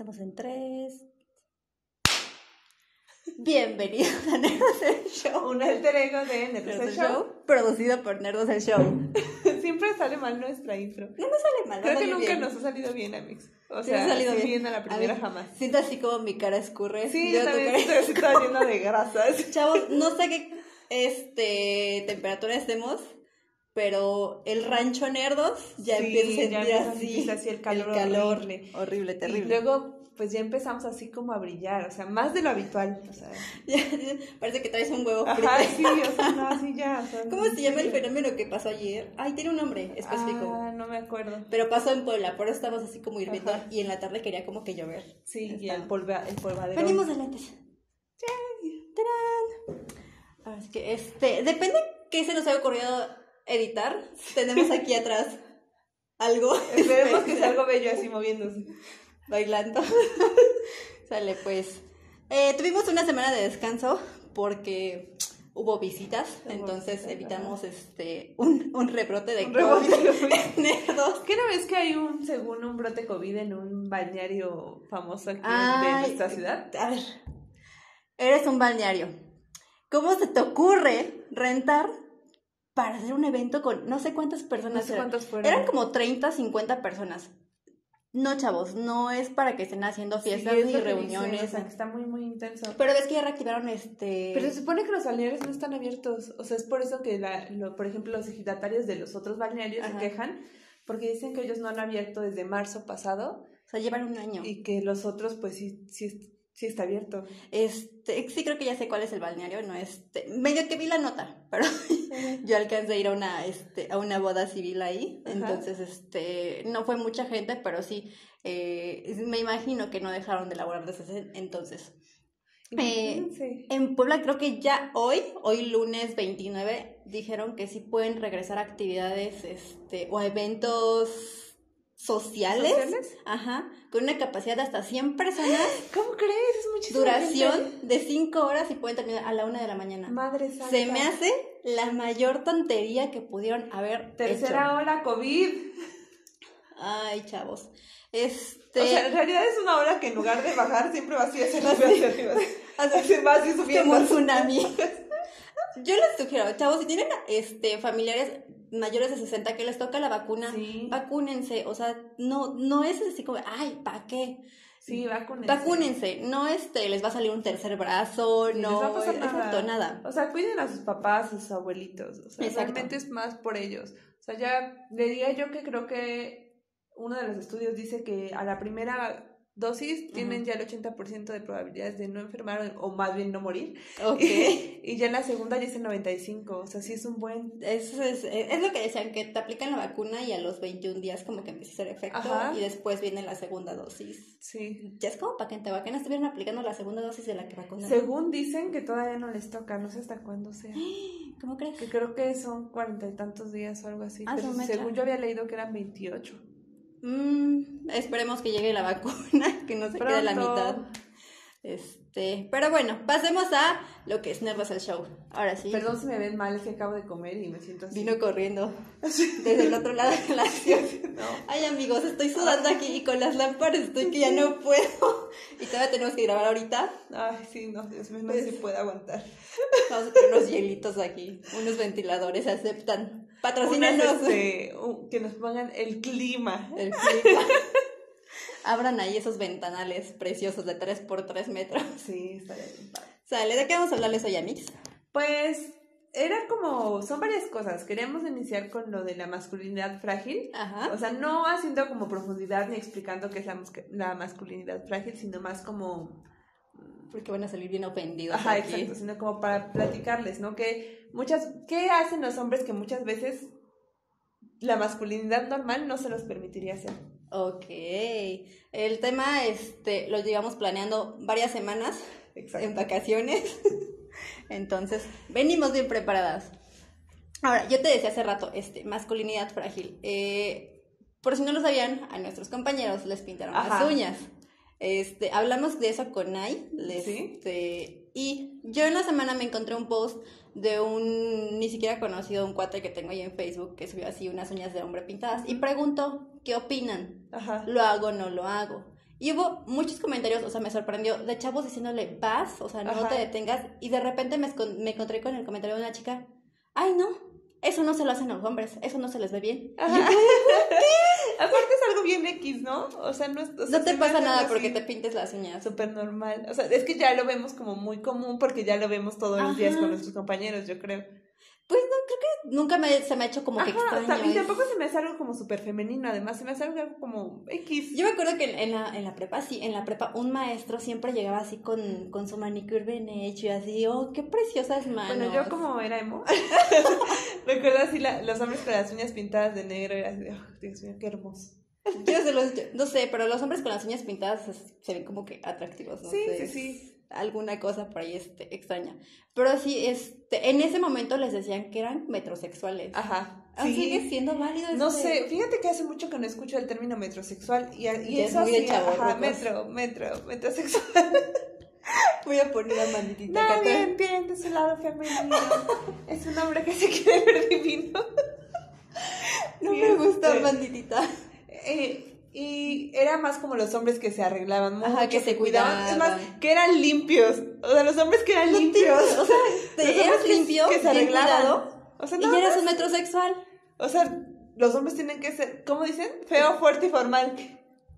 Estamos en tres. Bienvenidos a Nerdos el Show. Un alter ego de Nerdos el Show. Show, producido por Nerdos el Show. Siempre sale mal nuestra intro. No nos sale mal, Creo que nunca bien. nos ha salido bien, Amix. O Sí, sea, ha salido bien. bien a la A primera mí- jamás. Siento así como mi cara escurre. Sí, yo también estoy llena de grasas. Chavos, no sé qué este, temperatura estemos, pero el rancho Nerdos ya Sí, empieza a sentir ya empieza así. sentirse así el calor horrible. horrible, Y terrible. luego, pues ya empezamos así como a brillar, o sea, más de lo habitual. O sea, Ya, parece que traes un huevo frito. ajá, sí, o sea, no, así ya. o sea, ¿Cómo se llama el fenómeno que pasó ayer? Ay, tiene un nombre específico. Ah, no me acuerdo. Pero pasó en Puebla, por eso estamos así como hirviendo y en la tarde quería como que llover. Sí, y el, polva, el polvadero. Venimos de lentes. ¡Tarán! Así que, este, depende qué se nos haya ocurrido editar. Tenemos aquí atrás algo. Esperemos que sea algo bello así moviéndose. bailando. Sale, pues. Eh, tuvimos una semana de descanso porque hubo visitas, Hubo entonces visitas, evitamos este un, un rebrote de Un COVID de. ¿Qué no ves que hay un, según un brote COVID en un balneario famoso aquí de Ay, nuestra ciudad? A ver, eres un balneario. ¿Cómo se te ocurre rentar para hacer un evento con no sé cuántas No personas sé eran? fueron. Eran como 30, 50 personas. No, chavos, no es para que estén haciendo Sí, fiestas es ni reuniones. dicen, o sea, que está muy, muy intenso. Pero ves que ya reactivaron este. Pero se supone que los balnearios no están abiertos. O sea, es por eso que, la, lo, por ejemplo, los ejidatarios de los otros balnearios Ajá. se quejan. Porque dicen que ellos no han abierto desde marzo pasado. O sea, llevan un año. Y que los otros, pues sí, sí, sí está abierto. Este, sí creo que ya sé cuál es el balneario, no este, medio que vi la nota, pero yo alcancé a ir a una, este, a una boda civil ahí, Ajá. entonces, este, no fue mucha gente, pero sí, eh, me imagino que no dejaron de laborar desde ese entonces. Eh. En Puebla creo que ya hoy, hoy lunes 29, dijeron que sí pueden regresar a actividades, este, o a eventos sociales, ¿Sociales? ajá, con una capacidad de hasta 100 personas. ¿Cómo crees? Es muchísimo. Duración de 5 horas y pueden terminar a la 1 de la mañana. Madre santa. Se me hace la mayor tontería que pudieron haber Tercera hecho. ola COVID. Ay, chavos. Este. O sea, en realidad es una ola que en lugar de bajar siempre va así hacia arriba, hacia arriba. Va así subiendo. como un tsunami. Yo les sugiero, chavos, si tienen este familiares mayores de 60 que les toca la vacuna, Sí. vacúnense. O sea, no, no es así como, ay, ¿para qué? Sí, vacúnense. Vacúnense. No este, les va a salir un tercer brazo, les no, va a pasar exacto, nada. O sea, cuiden a sus papás, a sus abuelitos. O sea, Exacto. realmente es más por ellos. O sea, ya le diría yo que creo que uno de los estudios dice que a la primera dosis tienen ya el 80% de probabilidades de no enfermar o más bien no morir. Ok. y ya en la segunda ya es el 95. O sea, sí es un buen... Eso es, es lo que decían, que te aplican la vacuna y a los 21 días como que empieza a hacer efecto Ajá. y después viene la segunda dosis. Sí. Ya es como para que en Tehuacán estuvieran aplicando la segunda dosis de la que vacunaron. Según dicen que todavía no les toca, no sé hasta cuándo sea. ¿Cómo crees? Que creo que son cuarenta y tantos días o algo así. Ah, pero según yo había leído que eran 28. Mm, esperemos que llegue la vacuna, que no se quede la mitad. Este, pero bueno, pasemos a lo que es Nervos el Show. Ahora sí, Perdón si me ven mal, es que acabo de comer y me siento así. vino corriendo desde el otro lado de la ciudad. No. Ay amigos, estoy sudando aquí y con las lámparas estoy que ya no puedo. Y todavía tenemos que grabar ahorita. Ay, sí, no, Dios mío, no Pues- si puede aguantar. Vamos a tener unos hielitos aquí, unos ventiladores, aceptan. Unas, Patrocínenos este, que nos pongan el clima. el clima. Abran ahí esos ventanales preciosos de 3 por 3 metros. Sí, estaría bien padre. Sale, ¿de qué vamos a hablarles hoy, Amix? Pues era como, son varias cosas. Queríamos iniciar con lo de la masculinidad frágil. Ajá. O sea, no haciendo como profundidad ni explicando qué es la, la masculinidad frágil, sino más como Porque van a salir bien ofendidos. Ajá, aquí. exacto, sino como para platicarles, ¿no? Que muchas, ¿qué hacen los hombres que muchas veces la masculinidad normal no se los permitiría hacer? Ok. El tema, este, lo llevamos planeando varias semanas en vacaciones. Entonces, venimos bien preparadas. Ahora, yo te decía hace rato, este, masculinidad frágil. Eh, por si no lo sabían, a nuestros compañeros les pintaron las Ajá. uñas. Este, hablamos de eso con. Sí. Este, y yo en la semana me encontré un post de un ni siquiera conocido, un cuate que tengo ahí en Facebook que subió así unas uñas de hombre pintadas y preguntó qué opinan. Ajá. ¿Lo hago o no lo hago? Y hubo muchos comentarios, o sea, me sorprendió, de chavos diciéndole, vas, o sea, no Ajá. te detengas. Y de repente me, me encontré con el comentario de una chica, ay, no, eso no se lo hacen a los hombres, eso no se les ve bien. Ajá. Aparte es algo bien X, ¿no? O sea, no, es- o sea, No te pasa nada porque así te pintes las uñas. Súper normal. O sea, es que ya lo vemos como muy común porque ya lo vemos todos los días con nuestros compañeros, yo creo. Pues no, creo que nunca me, se me ha hecho como que Ajá, extraño. ta- y es- tampoco se me hace algo como súper femenino, además se me hace algo como X. Yo me acuerdo que en, en la, en la prepa, sí, en la prepa, un maestro siempre llegaba así con, con su manicure bien hecho y así, oh, qué preciosas manos. Bueno, yo como era emo, recuerdo así la- los hombres con las uñas pintadas de negro, así, de, "Oh, Dios mío, qué hermoso. Yo se los- yo- no sé, pero los hombres con las uñas pintadas se, ven como que atractivos, no Sí, sé, sí, sí. Alguna cosa por ahí este, extraña. Pero sí, este, en ese momento les decían que eran metrosexuales. Ajá. ¿Aún Sí. sigue siendo válido No este? sé, fíjate que hace mucho que no escucho el término metrosexual y, y Ya es eso muy de ajá, metro, metro, metrosexual. Voy a poner a manditita Nadie atrás. entiende su lado femenino. es un hombre que se quiere ver divino. No Sí, me gusta este, manditita. Eh, y era más como los hombres que se arreglaban mucho, Ajá, que se cuidaban. Es más, que eran limpios. O sea, los hombres que eran limpios. O sea, te eras limpio, que se arreglaban. cuidado, O sea, y no, eras un metrosexual. o sea, los hombres tienen que ser, ¿cómo dicen? Feo, fuerte y formal.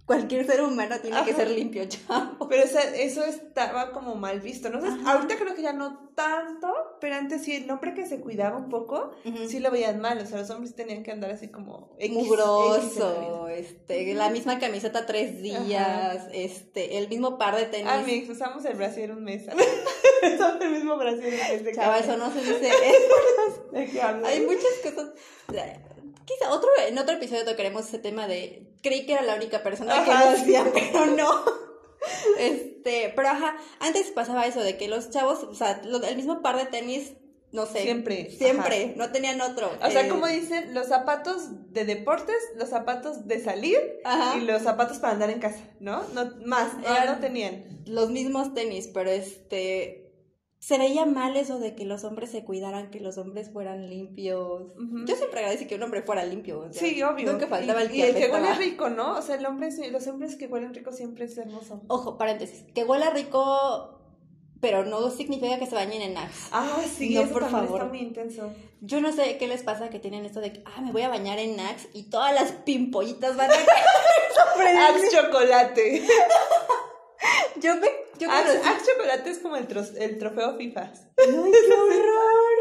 Cualquier ser humano tiene que ser limpio, chavo. Pero eso estaba como mal visto, ¿no? Entonces, ahorita creo que ya no tanto, pero antes sí, el hombre que se cuidaba un poco, sí lo veían mal. O sea, los hombres tenían que andar así como X, mugroso, este, la misma camiseta tres días, este, el mismo par de tenis. Ah, mix, usamos el brasier un mes. Usamos el mismo brasier un mes. ¿de qué Chava, eso no se dice. ¿De qué hablas? Hay muchas cosas. Quizá otro, en otro episodio tocaremos ese tema de. Creí que era la única persona que lo sí. hacía, pero no. Este, pero ajá, antes pasaba eso de que los chavos, o sea, lo- el mismo par de tenis, no sé. Siempre, Siempre, no tenían otro. O sea, Eh, como dicen, los zapatos de deportes, los zapatos de salir Ajá. y los zapatos para andar en casa, ¿no? No más, no, no tenían. los mismos tenis, pero este se veía mal eso de que los hombres se cuidaran, que los hombres fueran limpios. Yo siempre agradecí que un hombre fuera limpio. o sea, Sí, obvio. Nunca faltaba y, el que y el que huele rico, ¿no? O sea, el hombre, los hombres que huelen rico siempre es hermoso. Ojo, paréntesis, que huela rico, pero no significa que se bañen en Axe. Ah, sí, No, eso por favor. está muy intenso. Yo no sé qué les pasa que tienen esto de que, ah, me voy a bañar en Axe y todas las pimpollitas van a caer sobre. Axe chocolate. Yo me... Yo Axe, conocí- Axe chocolate es como el, trofeo FIFA. ¡Ay, qué horror!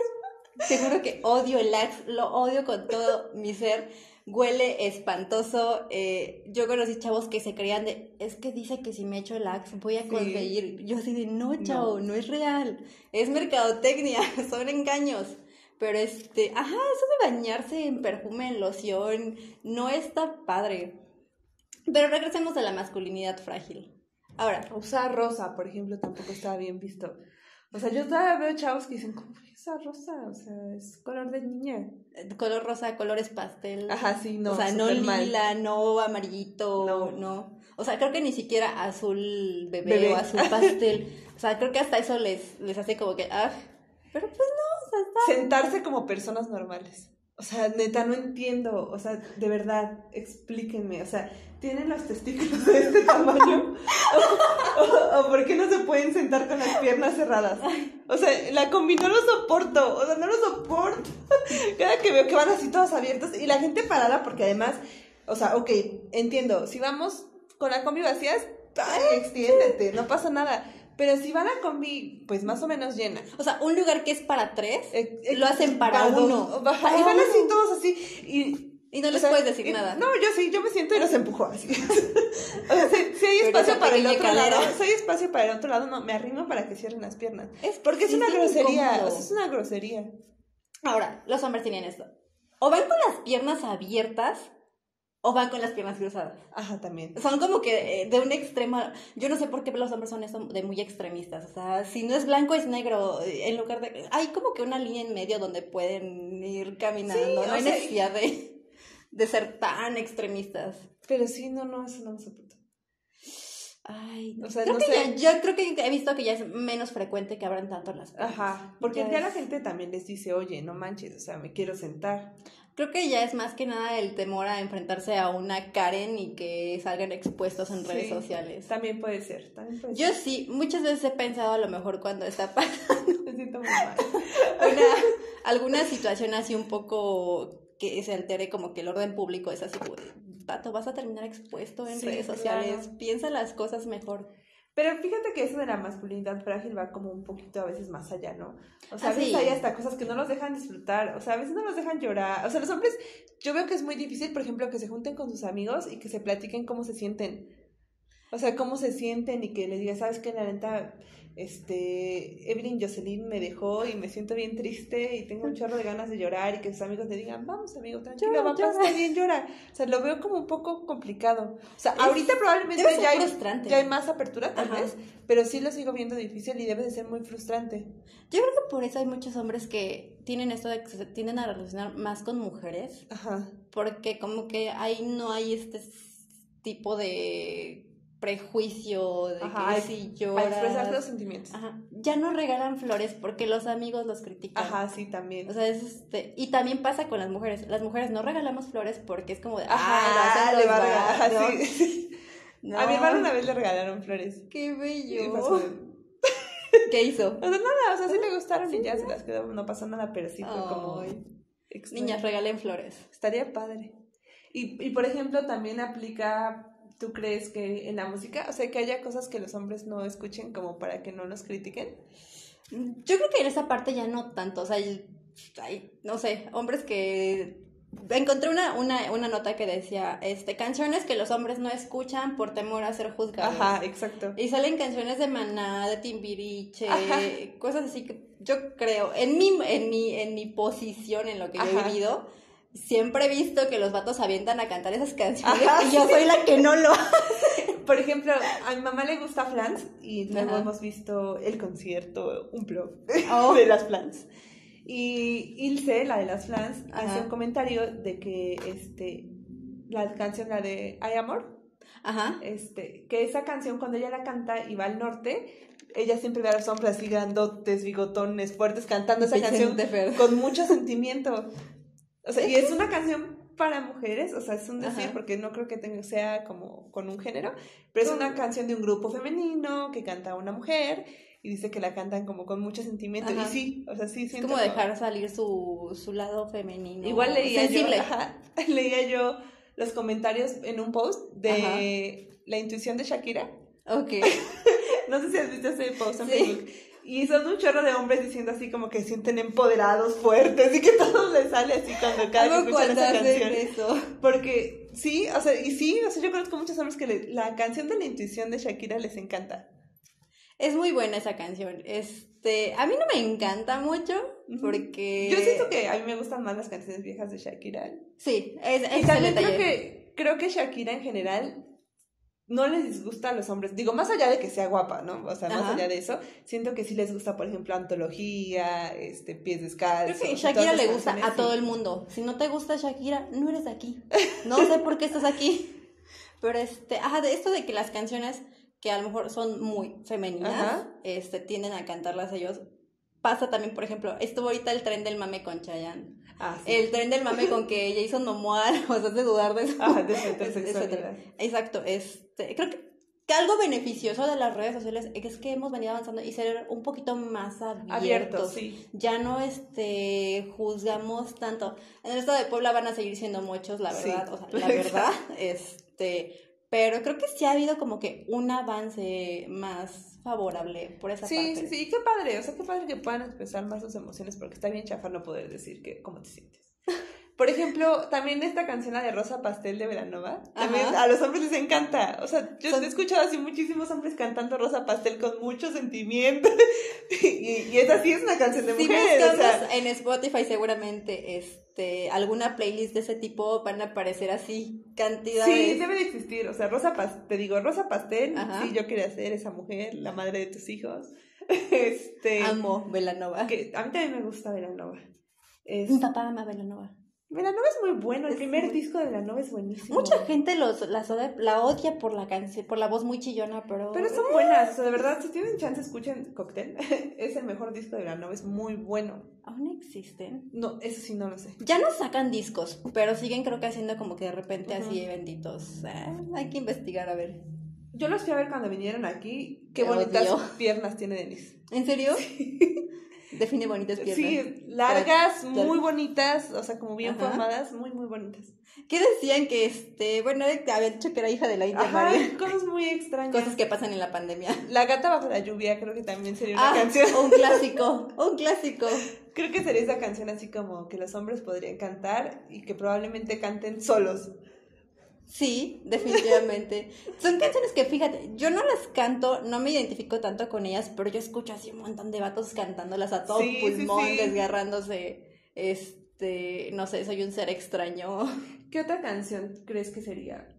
Te juro que odio el Axe, lo odio con todo mi ser. Huele espantoso. eh, yo conocí chavos que se creían de, es que dice que si me echo el Axe voy a Sí. conseguir. Yo así de, no, chavo, No. no, es real. Es mercadotecnia, son engaños. Pero este, ajá, eso de bañarse en perfume, en loción, no está padre. Pero regresemos a la masculinidad frágil. Ahora, Usar rosa, por ejemplo, tampoco estaba bien visto. O sea, yo todavía veo chavos que dicen, ¿cómo voy a usar rosa? O sea, es color de niña. color rosa, colores pastel. Ajá, sí, no. o sea, no súper mal. lila, no amarillito, No. no. O sea, creo que ni siquiera azul bebé, Bebé. o azul pastel. o sea, creo que hasta eso les, les hace como que, ah, pero pues no, o sea, está. Sentarse como personas normales. O sea, neta, no entiendo. O sea, de verdad, explíquenme. O sea, ¿tienen los testículos de este tamaño? ¿O, o- por qué no se pueden sentar con las piernas cerradas? O sea, la combi no lo soporto. O sea, no lo soporto. Cada que veo que van así todos abiertos y la gente parada, porque además, o sea, ok, entiendo. Si vamos con la combi vacías, ay, extiéndete, no pasa nada. Pero si va la combi, pues más o menos llena. O sea, un lugar que es para tres, Eh, eh, lo hacen para dos. uno. Para y van así todos así. Y, Y no o les sea, puedes decir y- nada. No, yo sí, yo me siento y los empujo así. o sea, si, si hay espacio para el otro lado, calera. si hay espacio para el otro lado, no, me arrimo para que cierren las piernas. Es Porque es sí una bien grosería, o sea, es una grosería. Ahora, los hombres tenían esto. O van con las piernas abiertas o van con las piernas cruzadas. Ajá, también. Son como que eh, de un extremo. Yo no sé por qué los hombres son eso de muy extremistas. O sea, si no es blanco es negro. eh, En lugar de. Hay como que una línea en medio donde pueden ir caminando. Sí, no hay sea, necesidad de, de ser tan extremistas. Pero sí, no, no, eso no me soporto. Ay, no. O sea, creo no que sé. ya- yo creo que he visto que ya es menos frecuente que abran tanto las puertas. Ajá, porque Ya ya la es- gente también les dice, oye, no manches, o sea, me quiero sentar. Creo que ya es más que nada el temor a enfrentarse a una Karen y que salgan expuestos en redes Sí, sociales. También puede ser, también puede Yo ser. sí, muchas veces he pensado a lo mejor cuando está pasando Me siento muy mal. una, alguna situación así un poco que se altere como que el orden público es así, vas a terminar expuesto en Sí, redes sociales, claro. piensa las cosas mejor. Pero fíjate que eso de la masculinidad frágil va como un poquito a veces más allá, ¿no? O sea, Ah, a veces sí. hay hasta cosas que no los dejan disfrutar, o sea, a veces no los dejan llorar. O sea, los hombres, yo veo que es muy difícil, por ejemplo, que se junten con sus amigos y que se platiquen cómo se sienten. O sea, cómo se sienten y que les diga, ¿sabes qué? La neta, este, Evelyn Jocelyn me dejó y me siento bien triste y tengo un chorro de ganas de llorar y que sus amigos le digan, vamos amigo, tranquilo, Llora, pasar llora". bien, llora. O sea, lo veo como un poco complicado. O sea, Es- ahorita probablemente ya hay, ya hay más apertura tal Ajá. vez, pero sí lo sigo viendo difícil y debe de ser muy frustrante. Yo creo que por eso hay muchos hombres que tienen esto de que se tienden a relacionar más con mujeres, Ajá. porque como que ahí no hay este tipo de prejuicio de Ajá, que si Para expresar los lloras... sentimientos. Ajá, ya no regalan flores porque los amigos los critican. Ajá, sí, también. O sea, es este, y también pasa con las mujeres. Las mujeres no regalamos flores porque es como de, Ajá, ah, le va a regalar. Ajá, vatos". sí. No, A mi hermano una vez le regalaron flores. Qué bello. ¿Qué hizo? O sea, nada, o sea, sí le gustaron y ya se las quedó, no pasó nada, pero sí fue como... Extraño. Niñas, regalen flores. Estaría padre. Y, y por ejemplo, también aplica, ¿tú crees que en la música? O sea, que haya cosas que los hombres no escuchen como para que no los critiquen. Yo creo que en esa parte ya no tanto, o sea, hay, no sé, hombres que... Encontré una, una, una nota que decía, este, canciones que los hombres no escuchan por temor a ser juzgados. Ajá, exacto. Y salen canciones de Maná, de Timbiriche, Ajá. cosas así que yo creo, en mi, en mi, en mi posición, en lo que yo he vivido, siempre he visto que los vatos avientan a cantar esas canciones Ajá, y yo soy la que no lo Por ejemplo, a mi mamá le gusta Flans y luego hemos visto el concierto, un blog Oh. de las Flans. Y Ilse, la de las Flans, hace un comentario de que este la canción, la de Hay Amor, Ajá. este, que esa canción cuando ella la canta y va al norte, ella siempre ve a los hombres así grandotes, bigotones, fuertes, cantando esa canción Vicente Fer. con mucho sentimiento. O sea, y es una canción para mujeres, o sea, es un decir, Ajá. porque no creo que tenga, sea como con un género, pero es una canción de un grupo femenino que canta una mujer y dice que la cantan como con mucho sentimiento. Ajá. Y sí, o sea, sí Es siento como dejar salir su, su lado femenino. Igual leía sensible. yo, ajá, leía yo los comentarios en un post de la intuición de Shakira. Ok. No sé si has visto ese post en Sí. Facebook. Y son un chorro de hombres diciendo así como que sienten empoderados, fuertes, y que todo les sale así cuando cada vez escuchan esa canción. eso. Porque sí, o sea, y sí, o sea, yo conozco muchos hombres que le- la canción de la intuición de Shakira les encanta. Es muy buena esa canción. Este, a mí no me encanta mucho porque Yo siento que a mí me gustan más las canciones viejas de Shakira. sí, es, Y es también creo que, creo que Shakira en general no les disgusta a los hombres. Digo, más allá de que sea guapa, ¿no? O sea, más Ajá. allá de eso, siento que sí les gusta, por ejemplo, Antología, este, Pies Descalzos. Creo que Shakira le gusta a todo el mundo. Si no te gusta Shakira, no eres de aquí. No sé por qué estás aquí. Pero este, ajá, de esto de que las canciones que a lo mejor son muy femeninas, Ajá. este, tienden a cantarlas ellos. Pasa también, por ejemplo, estuvo ahorita el tren del mame con Chayanne. Ah, sí. El tren del mame con que Jason Momoa nos hace dudar de su heterosexualidad. hetero- Exacto, este, creo que, que algo beneficioso de las redes sociales es que hemos venido avanzando y ser un poquito más abiertos. Abierto, sí. Ya no este juzgamos tanto. En el estado de Puebla van a seguir siendo muchos, la Sí. verdad, o sea, la verdad, este, pero creo que sí ha habido como que un avance más favorable por esa Sí, parte. sí, sí, qué padre, o sea, qué padre que puedan expresar más sus emociones, porque está bien chafa no poder decir que, cómo te sientes. Por ejemplo, también esta canción, la de Rosa Pastel de Veranova, también Ajá. a los hombres les encanta. O sea, yo Son- he escuchado así muchísimos hombres cantando Rosa Pastel con mucho sentimiento. y, y esa sí es una canción de Si mujeres. o sea, en Spotify seguramente este alguna playlist de ese tipo van a aparecer así cantidades. sí, debe de existir. O sea, Rosa Pastel, te digo, Rosa Pastel, Ajá. sí, yo quería ser esa mujer, la madre de tus hijos. este, Amo Velanova. que a mí también me gusta Veranova. Es- Mi papá ama Velanova. Velanova es muy bueno, el primer disco de Velanova es buenísimo. Mucha gente los, las la odia por la canción, por la voz muy chillona, pero... Pero son buenas, o sea, de verdad, si tienen chance, escuchen Cocktail. es el mejor disco de Velanova, es muy bueno. Aún existen. No, eso sí no lo sé. Ya no sacan discos, pero siguen creo que haciendo como que de repente Ujú. así eventitos. Ah, hay que investigar, a ver. Yo los fui a ver cuando vinieron aquí. Qué Te bonitas odio. piernas tiene Denise. ¿En serio? Define bonitas piernas. Sí, largas, Tal- muy bonitas, o sea, como bien Ajá. formadas, muy, muy bonitas. ¿Qué decían que este, bueno, habían dicho que era hija de la India Ajá, María? cosas muy extrañas. Cosas que pasan en la pandemia. La gata bajo la lluvia creo que también sería una Ah, canción. un clásico, un clásico. Creo que sería esa canción así como que los hombres podrían cantar y que probablemente canten solos. Sí, definitivamente. Son canciones que, fíjate, yo no las canto, no me identifico tanto con ellas, pero yo escucho así un montón de vatos cantándolas a todo Sí, pulmón, sí. desgarrándose. Este, no sé, soy un ser extraño. ¿Qué otra canción crees que sería?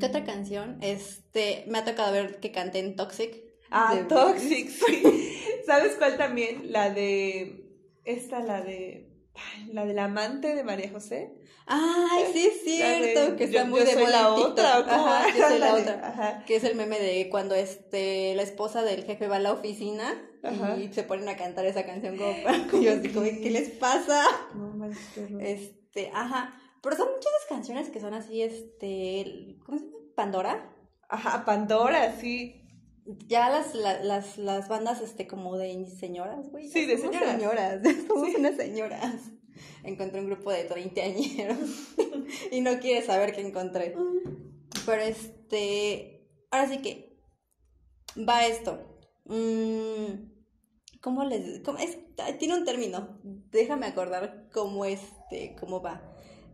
¿Qué otra canción? Este, me ha tocado ver que canten Toxic. Ah, de- Toxic, sí. ¿Sabes cuál también? La de. Esta, la de. La del amante de María José. Ay, sí es de cierto, que está yo- muy yo de moda la otra, ¿o cómo? Ajá, yo soy la otra. Ajá. Que es el meme de cuando este la esposa del jefe va a la oficina Ajá. y se ponen a cantar esa canción como yo así como, ¿qué les pasa? No manches. Este, ajá. Pero son muchas canciones que son así, este, ¿cómo se llama? Pandora. Ajá, Pandora, sí. Ya las, la- las, las bandas, este, como de señoras, güey. Sí, de somos señoras. señoras. Somos Sí. unas señoras. Encontré un grupo de 30 añeros y no quieres saber qué encontré. Pero este, ahora sí que va esto. Mm, ¿Cómo les, cómo es, tiene un término. Déjame acordar cómo este, cómo va.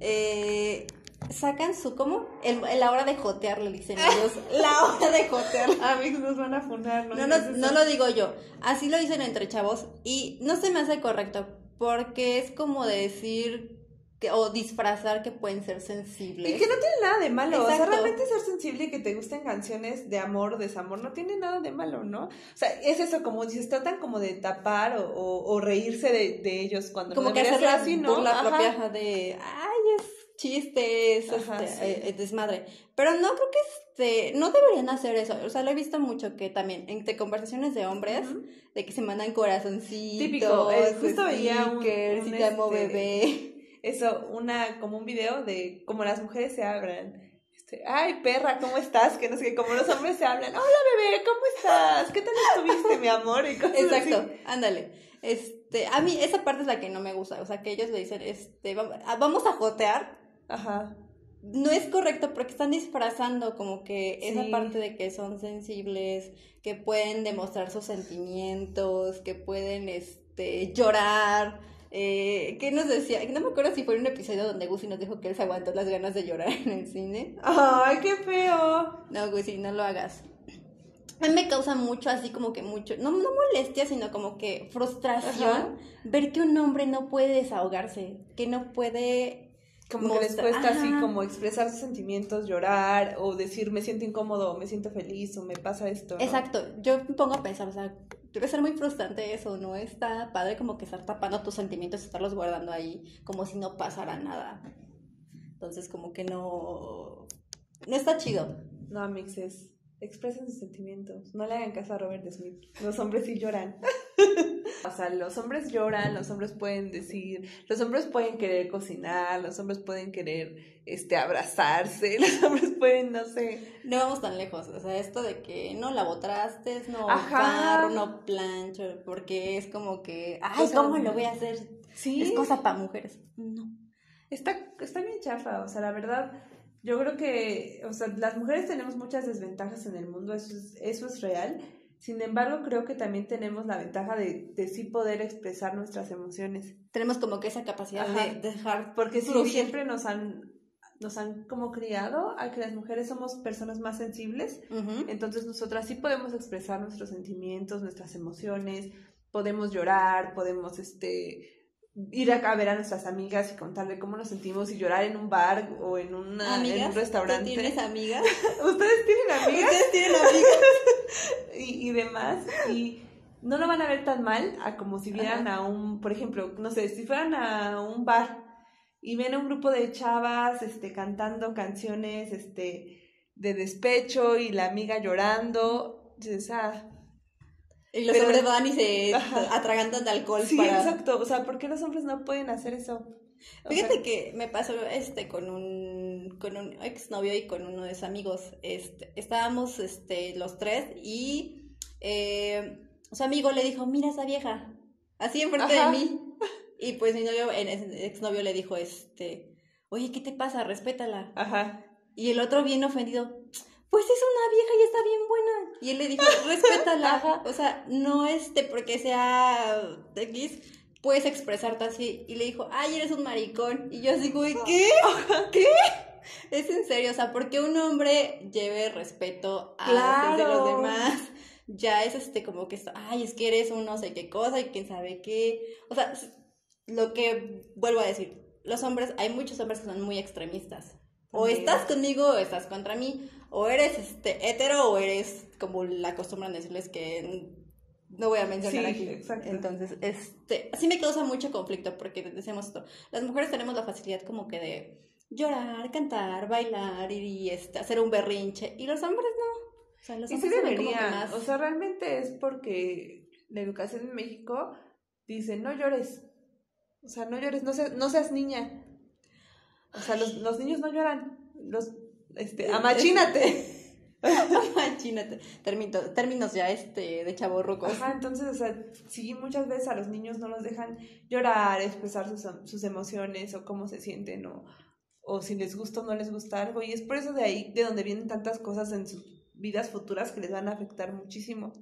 Eh, sacan su, ¿cómo? El, la hora de jotear, le dicen ellos. La hora de jotear. Amigos, nos van a funar, ¿no? No, no, lo digo yo. Así lo dicen entre chavos y no se me hace correcto porque es como decir que, o disfrazar que pueden ser sensibles. Y que no tiene nada de malo. O sea, realmente ser sensible y que te gusten canciones de amor o desamor no tiene nada de malo, ¿no? O sea, es eso, como dices, tratan como de tapar o, o, o reírse de, de ellos cuando como no que hacer la así, ¿no? Ajá. propia de ay es chiste es Ajá, este, sí. eh, desmadre pero no creo que este no deberían hacer eso o sea lo he visto mucho que también entre conversaciones de hombres Ujú. de que se mandan corazoncitos Típico, eh, justo veía un- un, y te amo este, bebé Eso, una, como un video de cómo las mujeres se hablan. Este, Ay, perra, ¿cómo estás? Que no sé qué, como los hombres se hablan. Hola, bebé, ¿cómo estás? ¿Qué tal estuviste, mi amor? Y cosas Exacto, así. ándale. Este, a mí esa parte es la que no me gusta, o sea, que ellos le dicen, este, vam- ah, vamos a jotear. Ajá. No es correcto porque están disfrazando como que esa parte de que son sensibles, que pueden demostrar sus sentimientos, que pueden, este, llorar. Eh, ¿Qué nos decía? No me acuerdo si fue en un episodio donde Gusi nos dijo que él se aguantó las ganas de llorar en el cine. Ay, qué feo. No, Gusi, no lo hagas. A mí me causa mucho, así como que mucho, no, no molestia, sino como que frustración Ajá. ver que un hombre no puede desahogarse, que no puede... Como que les cuesta así Ajá. como expresar sus sentimientos, llorar o decir me siento incómodo, o me siento feliz o me pasa esto. ¿no? Exacto, yo me pongo a pensar, o sea, debe ser muy frustrante eso, ¿no? Está padre como que estar tapando tus sentimientos, estarlos guardando ahí, como si no pasara nada. Entonces, como que no... No está chido. No, mixes. Expresen sus sentimientos. No le hagan caso a Robert Smith. Los hombres sí lloran. o sea, los hombres lloran, los hombres pueden decir, los hombres pueden querer cocinar, los hombres pueden querer este abrazarse, los hombres pueden, no sé. No vamos tan lejos, o sea, esto de que no lavo trastes, no barro, no plancho, porque es como que, ay, ¿cómo lo voy a hacer? Sí. Es cosa para mujeres. No. Está, está bien chafa, o sea, la verdad, yo creo que, o sea, las mujeres tenemos muchas desventajas en el mundo, eso es, eso es real. Sin embargo, creo que también tenemos la ventaja de, de sí poder expresar nuestras emociones. Tenemos como que esa capacidad Ajá. de dejar Porque sí, siempre nos han, nos han como criado a que las mujeres somos personas más sensibles. Entonces nosotras sí podemos expresar nuestros sentimientos, nuestras emociones, podemos llorar, podemos este ir acá a ver a nuestras amigas y contarle cómo nos sentimos y llorar en un bar o en, una, en un restaurante. ¿tú tienes amigas? ¿Ustedes tienen amigas? ¿Ustedes tienen amigas? y, y demás. Y no lo van a ver tan mal a como si vieran Ajá. a un, por ejemplo, no sé, si fueran a un bar y ven a un grupo de chavas, este, cantando canciones, este, de despecho y la amiga llorando, dices, ah, Y los Pero- hombres van y se Ajá. atragantan de alcohol sí, para... exacto, o sea, ¿por qué los hombres no pueden hacer eso? O Fíjate sea, que me pasó este con un con un exnovio y con uno de sus amigos. Este, estábamos este los tres y eh, su amigo le dijo, "Mira esa vieja." Así enfrente Ajá. de mí. Y pues mi novio, el exnovio le dijo este, "Oye, ¿qué te pasa? Respétala." Ajá. Y el otro bien ofendido, "Pues es una vieja y está bien buena." Y él le dijo, "Respétala." O sea, no este porque sea X puedes expresarte así. Y le dijo, ay, eres un maricón. Y yo así, güey, ¿qué? ¿Qué? Es en serio, o sea, porque un hombre lleve respeto a los de los Claro. demás, ya es este como que, ay, es que eres un no sé qué cosa y quién sabe qué. O sea, lo que vuelvo a decir, los hombres, hay muchos hombres que son muy extremistas. O estás conmigo o estás contra mí. O eres este hetero o eres como la acostumbran decirles que no voy a mencionar Sí, aquí. exacto. Entonces, este, sí me causa mucho conflicto porque decimos esto. Las mujeres tenemos la facilidad como que de llorar, cantar, bailar y, este, hacer un berrinche. Y los hombres no. O sea, los Y sí hombres que deberían, más- o sea, realmente es porque la educación en México dice, no llores, o sea, no llores, no seas, no seas niña. O sea, los, los niños no lloran, los, este, amachínate. Imagínate, término- términos ya este de chavorrucos. Ajá, entonces, o sea, sí, muchas veces a los niños no los dejan llorar, expresar sus, sus emociones o cómo se sienten o, o si les gusta o no les gusta algo. Y es por eso de ahí de donde vienen tantas cosas en sus vidas futuras que les van a afectar muchísimo.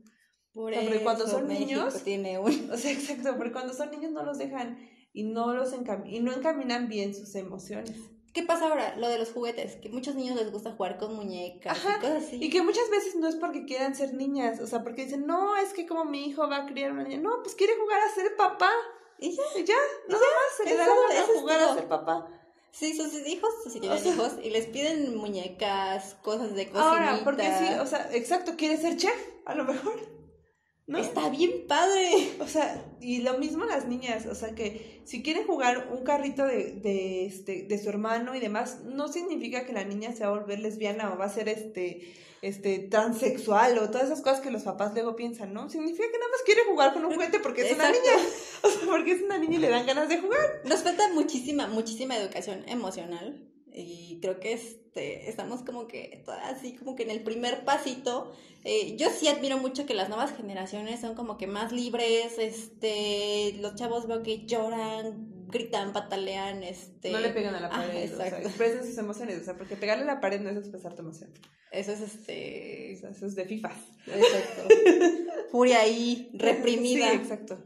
Por O sea, porque cuando eso son México niños- tiene un... O sea, exacto, porque cuando son niños no los dejan y no los encam y no encaminan bien sus emociones. ¿Qué pasa ahora? Lo de los juguetes, que muchos niños les gusta jugar con muñecas Ajá, y cosas así. Y que muchas veces no es porque quieran ser niñas, o sea, porque dicen, no, es que como mi hijo va a criar una niña, no, pues quiere jugar a ser papá. Y ya, Y ya, nada más se le da la jugar a ser papá. sí, sus hijos, si tienen O sea- hijos, y les piden muñecas, cosas de cocinita. Ahora, porque sí, o sea, exacto, quiere ser chef, a lo mejor. ¿No? Está bien padre. O sea, y lo mismo las niñas, o sea que si quieren jugar un carrito de, de, este, de su hermano y demás, no significa que la niña se va a volver lesbiana o va a ser este, este, transexual o todas esas cosas que los papás luego piensan, ¿no? Significa que nada más quiere jugar con un juguete porque es una niña. O sea, porque es una niña y le dan ganas de jugar. Nos falta muchísima, muchísima educación emocional. Y creo que este, estamos como que todas así, como que en el primer pasito. Eh, yo sí admiro mucho que las nuevas generaciones son como que más libres. Este, los chavos veo que lloran, gritan, patalean. Este, No le pegan a la Ajá, pared, o sea, exacto. expresen sus emociones, o sea, porque pegarle a la pared no es expresar tu emoción. Eso es este. O sea, eso es de fifas. Exacto. Furia ahí, reprimida. Sí, exacto.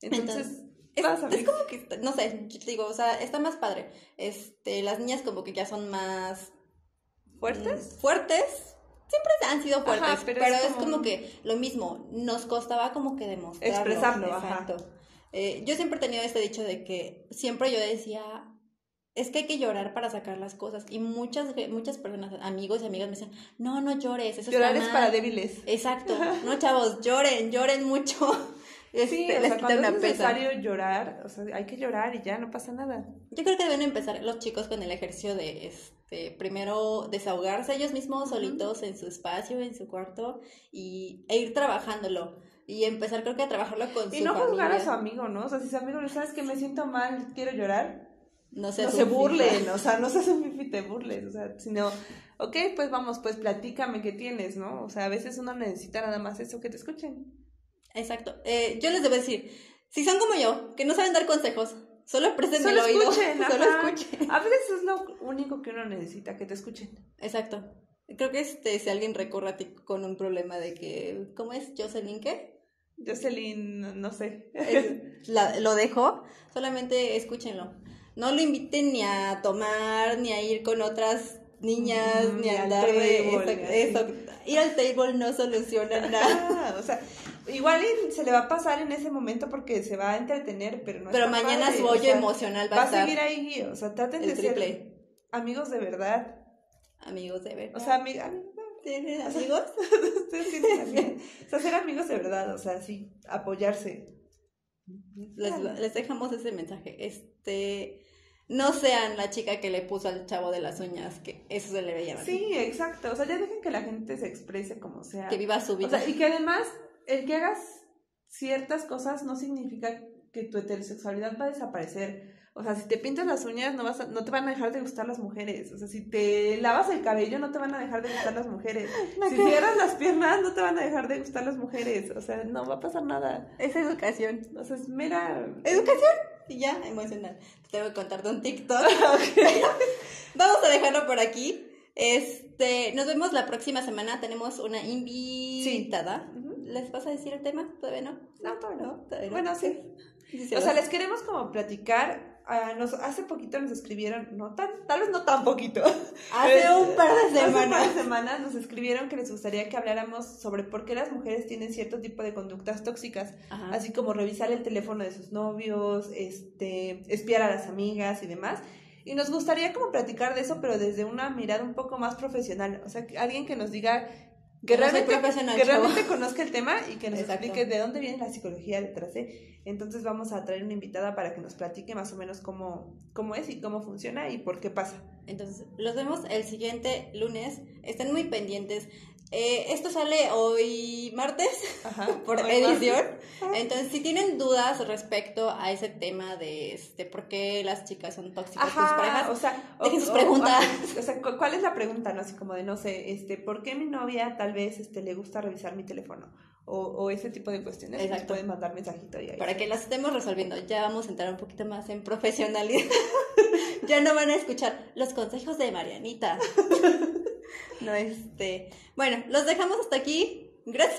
Entonces, Es, como que, no sé, digo, o sea, está más padre. Este, las niñas como que ya son más ¿fuertes? mm, fuertes. Siempre han sido fuertes, Ajá, pero, pero es, es como... que lo mismo, nos costaba como que demostrarlo. Expresarlo, ajá. Exacto. Eh, yo siempre he tenido este dicho de que siempre yo decía, es que hay que llorar para sacar las cosas. Y muchas, muchas personas, amigos y amigas me decían, no, no llores, eso Llorar es mal". para débiles. Exacto. No, chavos, lloren, lloren mucho. Este, Sí, o les sea, quita cuando una es pesa. necesario llorar, o sea, hay que llorar y ya, no pasa nada. Yo creo que deben empezar los chicos con el ejercicio de, este, primero desahogarse ellos mismos solitos en su espacio, en su cuarto, y, e ir trabajándolo. Y empezar, creo que a trabajarlo con Y su no familia. juzgar a su amigo, ¿no? O sea, si su amigo le sabes que me siento mal, quiero llorar, No, no se burlen, o sea, no seas un fifi, te burles, o sea, sino, ok, pues vamos, pues platícame qué tienes, ¿no? O sea, a veces uno necesita nada más eso, que te escuchen. Exacto. Eh, yo les debo decir, si son como yo, que no saben dar consejos, solo presten el oído. escuchen, solo ajá. escuchen. A veces es lo único que uno necesita, que te escuchen. Exacto. Creo que este, si alguien recurre a ti con un problema de que, ¿cómo es? Jocelyn, ¿qué? Jocelyn, no sé. Es- la- lo dejo, solamente escúchenlo. No lo inviten ni a tomar, ni a ir con otras niñas, Mm, ni a andar de. Ir al table no soluciona nada. O sea, igual se le va a pasar en ese momento porque se va a entretener, pero no Pero mañana padre, su o hoyo sea, emocional va, va a a estar seguir ahí, o sea, traten de ser triple. amigos de verdad. Amigos de verdad. O sea, amiga, ¿Tienen amigos? ustedes tienen amigos. O sea, ser amigos de verdad, o sea, sí, apoyarse. les, les dejamos ese mensaje. Este, no sean la chica que le puso al chavo de las uñas, que eso se le veía. Sí, exacto. O sea, ya dejen que la gente se exprese como sea. Que viva su O vida. sea, y que además, el que hagas ciertas cosas no significa que tu heterosexualidad va a desaparecer. O sea, si te pintas las uñas, no, vas a- no te van a dejar de gustar las mujeres. O sea, si te lavas el cabello, no te van a dejar de gustar las mujeres. Si cierras las piernas, no te van a dejar de gustar las mujeres. O sea, no va a pasar nada. Es educación. O sea, es mera... ¿Educación? Y ya, emocional. Te tengo que contar de un TikTok. Vamos a dejarlo por aquí. Este, nos vemos la próxima semana. Tenemos una invitada. Ujú. ¿Les vas a decir el tema? ¿Todavía no? No, todavía no. todavía no. Bueno, sí. Sí, O sea, les queremos como platicar. ah, nos, hace poquito nos escribieron, no tan, tal vez no tan poquito. Hace un par de Hace un par semanas. de semanas nos escribieron que les gustaría que habláramos sobre por qué las mujeres tienen cierto tipo de conductas tóxicas, Ajá. así como revisar el teléfono de sus novios, este, espiar a las amigas y demás. Y nos gustaría como platicar de eso, pero desde una mirada un poco más profesional. O sea, que alguien que nos diga que No realmente, profesional, que realmente conozca el tema y que nos Exacto. explique de dónde viene la psicología detrás de. Entonces vamos a traer una invitada para que nos platique más o menos cómo, cómo es y cómo funciona y por qué pasa. Entonces, los vemos el siguiente lunes. Estén muy pendientes. Eh, esto sale hoy martes Ajá. por Hoy edición. Ajá. Entonces, si tienen dudas respecto a ese tema de este por qué las chicas son tóxicas con sus Ajá, parejas, o sea, dejen sus preguntas. ajá, O sea, cu- ¿cuál es la pregunta? No, así como de, no sé, este, ¿por qué mi novia tal vez este, le gusta revisar mi teléfono? O, o ese tipo de cuestiones. Exacto. pueden mandar mensajito y ahí. para que las estemos resolviendo, ya vamos a entrar un poquito más en profesionalidad. ya no van a escuchar los consejos de Marianita. no, este. Bueno, los dejamos hasta aquí. Gracias.